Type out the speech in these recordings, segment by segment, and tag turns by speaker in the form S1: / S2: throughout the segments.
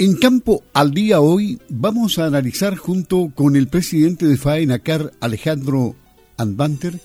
S1: En Campo al Día hoy vamos a analizar junto con el presidente de FAENACAR, Alejandro Anbanter,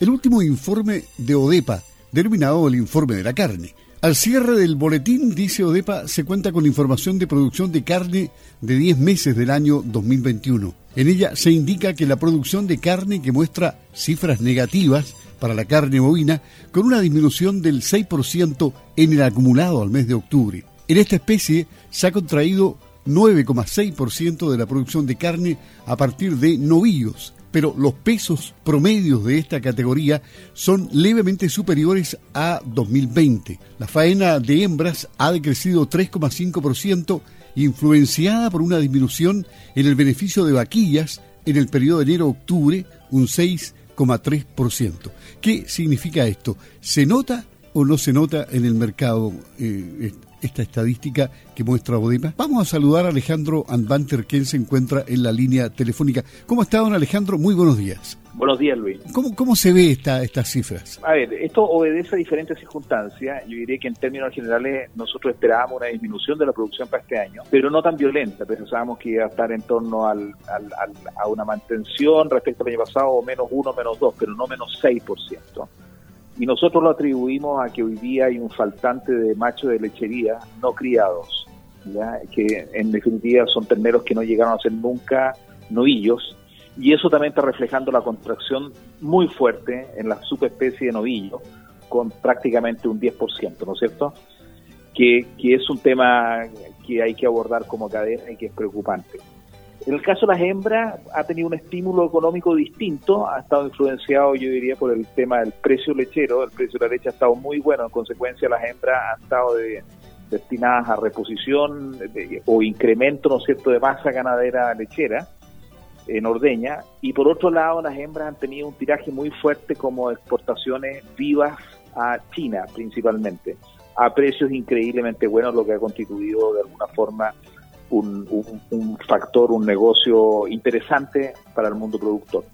S1: el último informe de ODEPA, denominado el informe de la carne. Al cierre del boletín, dice ODEPA, se cuenta con información de producción de carne de 10 meses del año 2021. En ella se indica que la producción de carne que muestra cifras negativas para la carne bovina, con una disminución del 6% en el acumulado al mes de octubre. En esta especie se ha contraído 9,6% de la producción de carne a partir de novillos, pero los pesos promedios de esta categoría son levemente superiores a 2020. La faena de hembras ha decrecido 3,5%, influenciada por una disminución en el beneficio de vaquillas en el periodo de enero-octubre, un 6,3%. ¿Qué significa esto? ¿Se nota o no se nota en el mercado eh, esta estadística que muestra Odema. Vamos a saludar a Alejandro Anbanter, quien se encuentra en la línea telefónica. ¿Cómo está, don Alejandro? Muy buenos días.
S2: Buenos días, Luis.
S1: ¿Cómo, cómo se ve esta, estas cifras?
S2: A ver, esto obedece a diferentes circunstancias. Yo diría que en términos generales nosotros esperábamos una disminución de la producción para este año, pero no tan violenta. Pensábamos que iba a estar en torno al, a una mantención respecto al año pasado, o menos uno, menos dos, pero no menos 6% y nosotros lo atribuimos a que hoy día hay un faltante de machos de lechería no criados, que en definitiva son terneros que no llegaron a ser nunca novillos, y eso también está reflejando la contracción muy fuerte en la subespecie de novillo, con prácticamente un 10%, ¿no es cierto? Que, que es un tema que hay que abordar como cadena y que es preocupante. En el caso de las hembras, ha tenido un estímulo económico distinto, ha estado influenciado, yo diría, por el tema del precio lechero. El precio de la leche ha estado muy bueno, en consecuencia, las hembras han estado destinadas a reposición o incremento, ¿no es cierto?, de masa ganadera lechera en ordeña. Y por otro lado, las hembras han tenido un tiraje muy fuerte como exportaciones vivas a China, principalmente, a precios increíblemente buenos, lo que ha constituido de alguna forma un, factor, un negocio interesante para el mundo productor.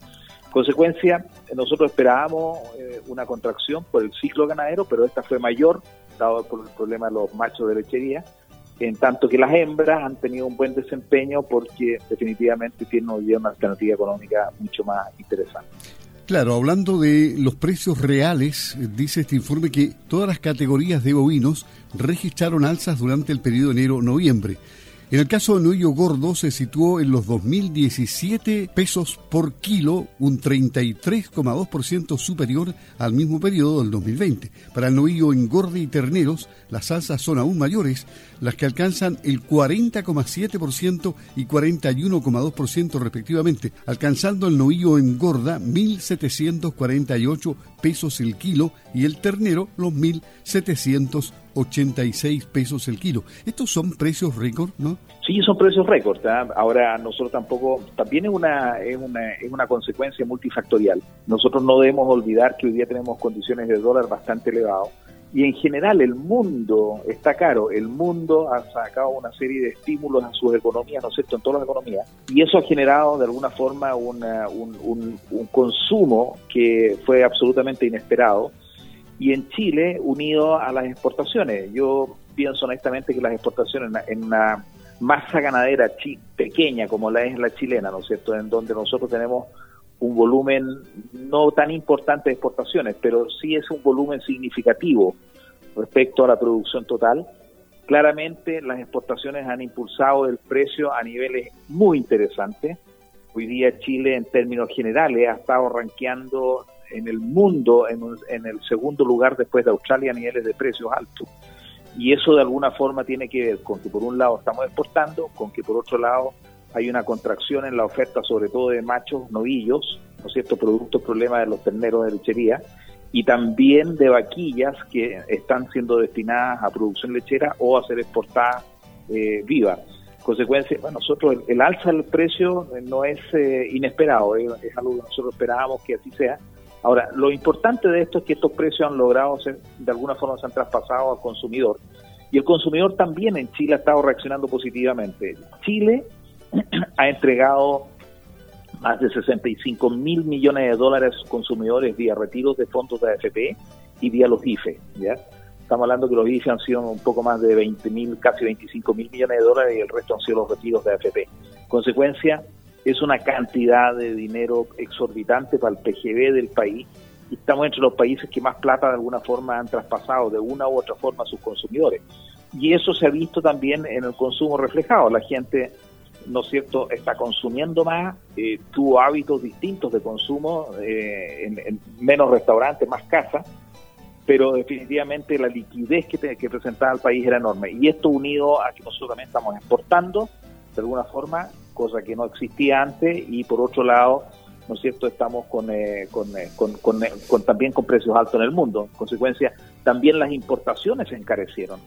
S2: Consecuencia, nosotros esperábamos eh, una contracción por el ciclo ganadero, pero esta fue mayor, dado por el problema de los machos de lechería, en tanto que las hembras han tenido un buen desempeño porque definitivamente tienen hoy una alternativa económica mucho más interesante.
S1: Claro, hablando de los precios reales, dice este informe que todas las categorías de bovinos registraron alzas durante el periodo enero-noviembre. En el caso de novillo gordo se situó en los 2.017 pesos por kilo, un 33,2% superior al mismo periodo del 2020. Para el novillo engorde y terneros, las alzas son aún mayores, las que alcanzan el 40,7% y 41,2% respectivamente, alcanzando el novillo engorda 1.748 pesos el kilo y el ternero los 1.700 86 pesos el kilo. Estos son precios récord, ¿no?
S2: Sí, son precios récord. ¿ah? Ahora nosotros tampoco, también es una, es una, es una consecuencia multifactorial. Nosotros no debemos olvidar que hoy día tenemos condiciones de dólar bastante elevados y en general el mundo está caro, el mundo ha sacado una serie de estímulos a sus economías, ¿no es cierto?, en todas las economías, y eso ha generado de alguna forma un, un, un, consumo que fue absolutamente inesperado y en Chile unido a las exportaciones. Yo pienso honestamente que las exportaciones en una masa ganadera pequeña como la es la chilena, ¿no es cierto?, en donde nosotros tenemos un volumen no tan importante de exportaciones, pero sí es un volumen significativo respecto a la producción total. Claramente las exportaciones han impulsado el precio a niveles muy interesantes. Hoy día Chile en términos generales ha estado rankeando en el mundo en, el segundo lugar después de Australia a niveles de precios altos. Y eso de alguna forma tiene que ver con que por un lado estamos exportando, con que por otro lado hay una contracción en la oferta sobre todo de machos novillos, ¿no es cierto?, producto problema de los terneros de lechería, y también de vaquillas que están siendo destinadas a producción lechera o a ser exportadas eh, vivas. Consecuencia, bueno, nosotros el, alza del precio no es eh, inesperado, es algo que nosotros esperábamos que así sea, Ahora, lo importante de esto es que estos precios han logrado ser, de alguna forma se han traspasado al consumidor. Y el consumidor también en Chile ha estado reaccionando positivamente. Chile ha entregado más de 65 mil millones de dólares a sus consumidores vía retiros de fondos de AFP y vía los IFE. ¿ya? Estamos hablando que los IFE han sido un poco más de 20 mil, casi 25 mil millones de dólares y el resto han sido los retiros de AFP. Consecuencia, es una cantidad de dinero exorbitante para el PGB del país y estamos entre los países que más plata de alguna forma han traspasado de una u otra forma a sus consumidores. Y eso se ha visto también en el consumo reflejado. La gente, ¿no es cierto?, está consumiendo más, eh, tuvo hábitos distintos de consumo, eh, en, menos restaurantes, más casas, pero definitivamente la liquidez que, que presentaba el país era enorme. Y esto unido a que nosotros también estamos exportando, de alguna forma, cosa que no existía antes, y por otro lado, ¿no es cierto?, estamos con, eh, eh, con, con, también con precios altos en el mundo. En consecuencia, también las importaciones se encarecieron.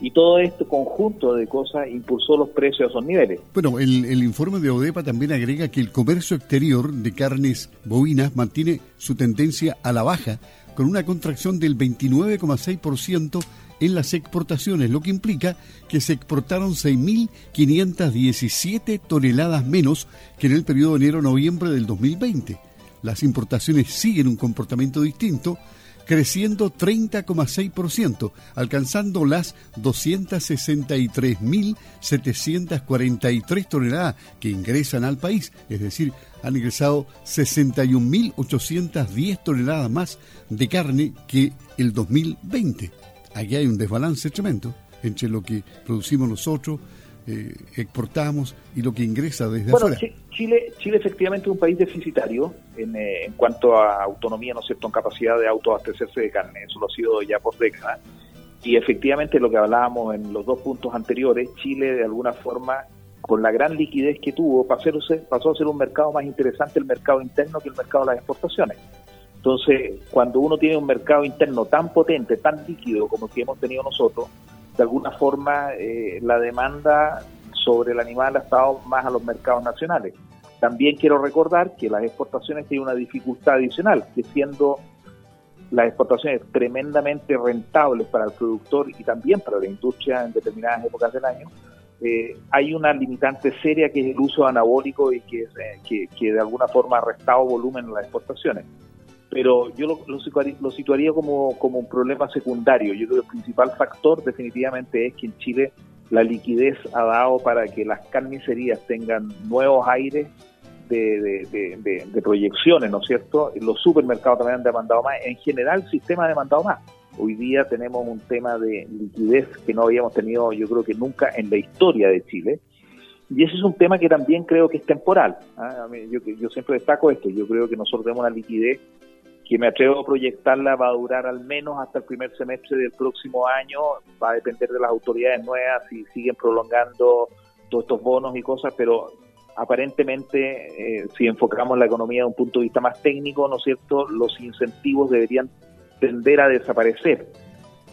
S2: Y todo este conjunto de cosas impulsó los precios a esos niveles.
S1: Bueno, el, el informe de ODEPA también agrega que el comercio exterior de carnes bovinas mantiene su tendencia a la baja, con una contracción del 29,6% en las exportaciones, lo que implica que se exportaron 6.517 toneladas menos que en el periodo enero-noviembre del 2020. Las importaciones siguen un comportamiento distinto, creciendo 30,6%, alcanzando las 263.743 toneladas que ingresan al país, es decir, han ingresado 61.810 toneladas más de carne que el 2020 aquí hay un desbalance tremendo entre lo que producimos nosotros, eh, exportamos y lo que ingresa desde
S2: bueno,
S1: afuera.
S2: Chile, Chile efectivamente es un país deficitario en, eh, en cuanto a autonomía, ¿no es cierto?, en capacidad de autoabastecerse de carne, eso lo ha sido ya por décadas. Y efectivamente lo que hablábamos en los dos puntos anteriores, Chile de alguna forma, con la gran liquidez que tuvo, pasó, pasó a ser un mercado más interesante el mercado interno que el mercado de las exportaciones. Entonces, cuando uno tiene un mercado interno tan potente, tan líquido como el que hemos tenido nosotros, de alguna forma eh, la demanda sobre el animal ha estado más a los mercados nacionales. También quiero recordar que las exportaciones tienen una dificultad adicional, que siendo las exportaciones tremendamente rentables para el productor y también para la industria en determinadas épocas del año, eh, hay una limitante seria que es el uso anabólico y que, eh, de alguna forma ha restado volumen en las exportaciones pero yo lo, situaría, como, un problema secundario. Yo creo que el principal factor definitivamente es que en Chile la liquidez ha dado para que las carnicerías tengan nuevos aires de, de, proyecciones, ¿no es cierto? Los supermercados también han demandado más. En general, el sistema ha demandado más. Hoy día tenemos un tema de liquidez que no habíamos tenido, yo creo que nunca en la historia de Chile. Y ese es un tema que también creo que es temporal. ¿ah? Yo, yo siempre destaco esto. Yo creo que nosotros tenemos una liquidez que me atrevo a proyectarla va a durar al menos hasta el primer semestre del próximo año, va a depender de las autoridades nuevas si siguen prolongando todos estos bonos y cosas, pero aparentemente eh, si enfocamos la economía de un punto de vista más técnico, ¿no es cierto?, los incentivos deberían tender a desaparecer.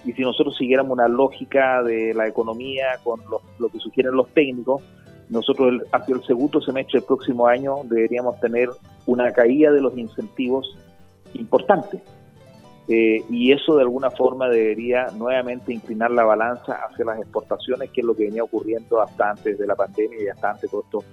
S2: Y si nosotros siguiéramos una lógica de la economía con lo, que sugieren los técnicos, nosotros hacia el segundo semestre del próximo año deberíamos tener una caída de los incentivos importante. Eh, y eso de alguna forma debería nuevamente inclinar la balanza hacia las exportaciones, que es lo que venía ocurriendo hasta antes de la pandemia y hasta antes de todos estos,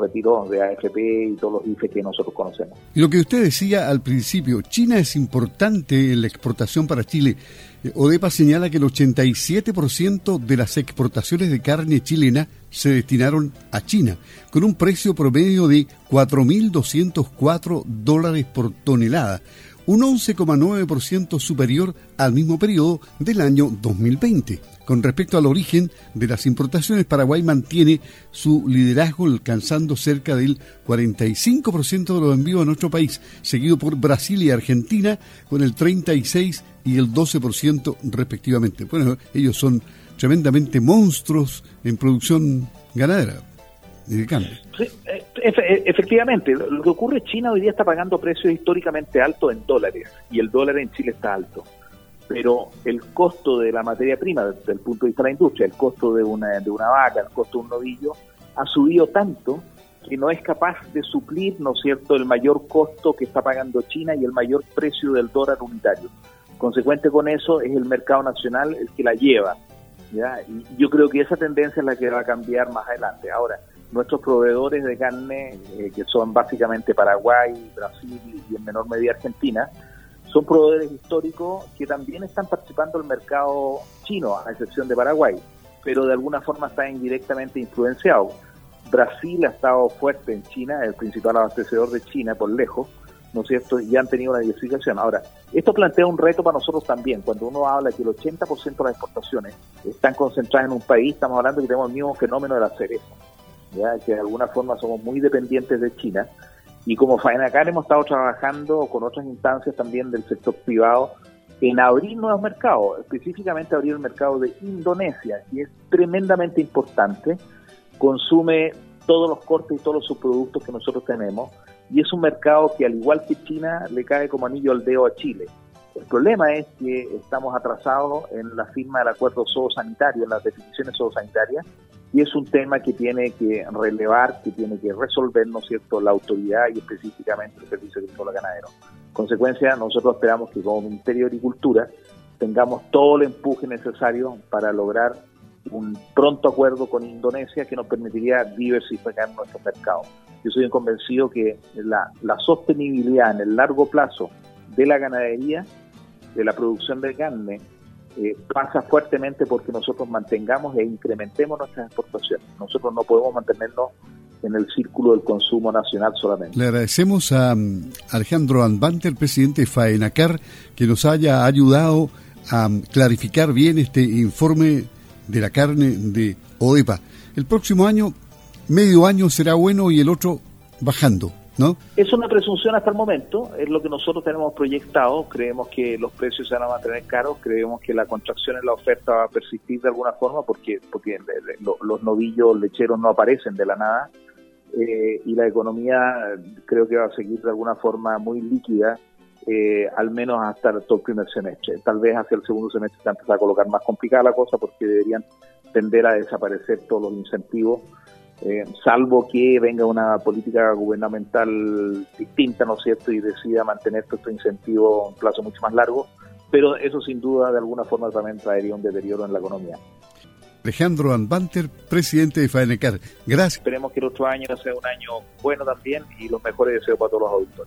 S2: retiros de AFP y todos los IFE que nosotros conocemos.
S1: Lo que usted decía al principio, China es importante en la exportación para Chile. Eh, ODEPA señala que el 87% de las exportaciones de carne chilena se destinaron a China, con un precio promedio de 4.204 dólares por tonelada, un 11,9% superior al mismo periodo del año 2020. Con respecto al origen de las importaciones, Paraguay mantiene su liderazgo alcanzando cerca del 45% de los envíos a nuestro país, seguido por Brasil y Argentina con el 36 y el 12% respectivamente. Bueno, ellos son tremendamente monstruos en producción ganadera de carne.
S2: Eh, efectivamente, lo que ocurre es que China hoy día está pagando precios históricamente altos en dólares y el dólar en Chile está alto. Pero el costo de la materia prima desde el punto de vista de la industria, el costo de una, de una vaca, el costo de un novillo, ha subido tanto que no es capaz de suplir, ¿no es cierto?, el mayor costo que está pagando China y el mayor precio del dólar unitario. Consecuente con eso es el mercado nacional el que la lleva. ¿ya? Y yo creo que esa tendencia es la que va a cambiar más adelante. Ahora, nuestros proveedores de carne, eh, que son básicamente Paraguay, Brasil y en menor medida Argentina, son proveedores históricos que también están participando en el mercado chino, a excepción de Paraguay, pero de alguna forma están indirectamente influenciados. Brasil ha estado fuerte en China, el principal abastecedor de China por lejos, ¿no es cierto? Y han tenido una diversificación. Ahora, esto plantea un reto para nosotros también. Cuando uno habla que el 80% de las exportaciones están concentradas en un país, estamos hablando que tenemos el mismo fenómeno de la cereza, ¿ya? que de alguna forma somos muy dependientes de China. Y como Faenacar hemos estado trabajando con otras instancias también del sector privado en abrir nuevos mercados, específicamente abrir el mercado de Indonesia, y es tremendamente importante. Consume todos los cortes y todos los subproductos que nosotros tenemos y es un mercado que al igual que China le cae como anillo al dedo a Chile. El problema es que estamos atrasados en la firma del acuerdo zoosanitario, en las definiciones zoosanitarias, y es un tema que tiene que relevar, que tiene que resolver, ¿no es cierto?, la autoridad y específicamente el Servicio Agrícola Ganadero. consecuencia, nosotros esperamos que como Ministerio de Agricultura tengamos todo el empuje necesario para lograr un pronto acuerdo con Indonesia que nos permitiría diversificar nuestro mercado. Yo soy convencido que la, sostenibilidad en el largo plazo de la ganadería, de la producción de carne, eh, pasa fuertemente porque nosotros mantengamos e incrementemos nuestras exportaciones. Nosotros no podemos mantenernos en el círculo del consumo nacional solamente.
S1: Le agradecemos a um, Alejandro Anbanter, presidente de FAENACAR, que nos haya ayudado a um, clarificar bien este informe de la carne de OEPA. El próximo año, medio año será bueno y el otro bajando.
S2: Es una presunción hasta el momento, es lo que nosotros tenemos proyectado, creemos que los precios se van a mantener caros, creemos que la contracción en la oferta va a persistir de alguna forma porque, porque los novillos lecheros no aparecen de la nada eh, y la economía creo que va a seguir de alguna forma muy líquida eh, al menos hasta el primer semestre. Tal vez hacia el segundo semestre se empieza a colocar más complicada la cosa porque deberían tender a desaparecer todos los incentivos, eh, salvo que venga una política gubernamental distinta, ¿no es cierto?, y decida mantener estos incentivos a un plazo mucho más largo, pero eso sin duda de alguna forma también traería un deterioro en la economía.
S1: Alejandro Anbanter, presidente de FAENECAR. Gracias.
S2: Esperemos que el otro año sea un año bueno también y los mejores deseos para todos los auditores.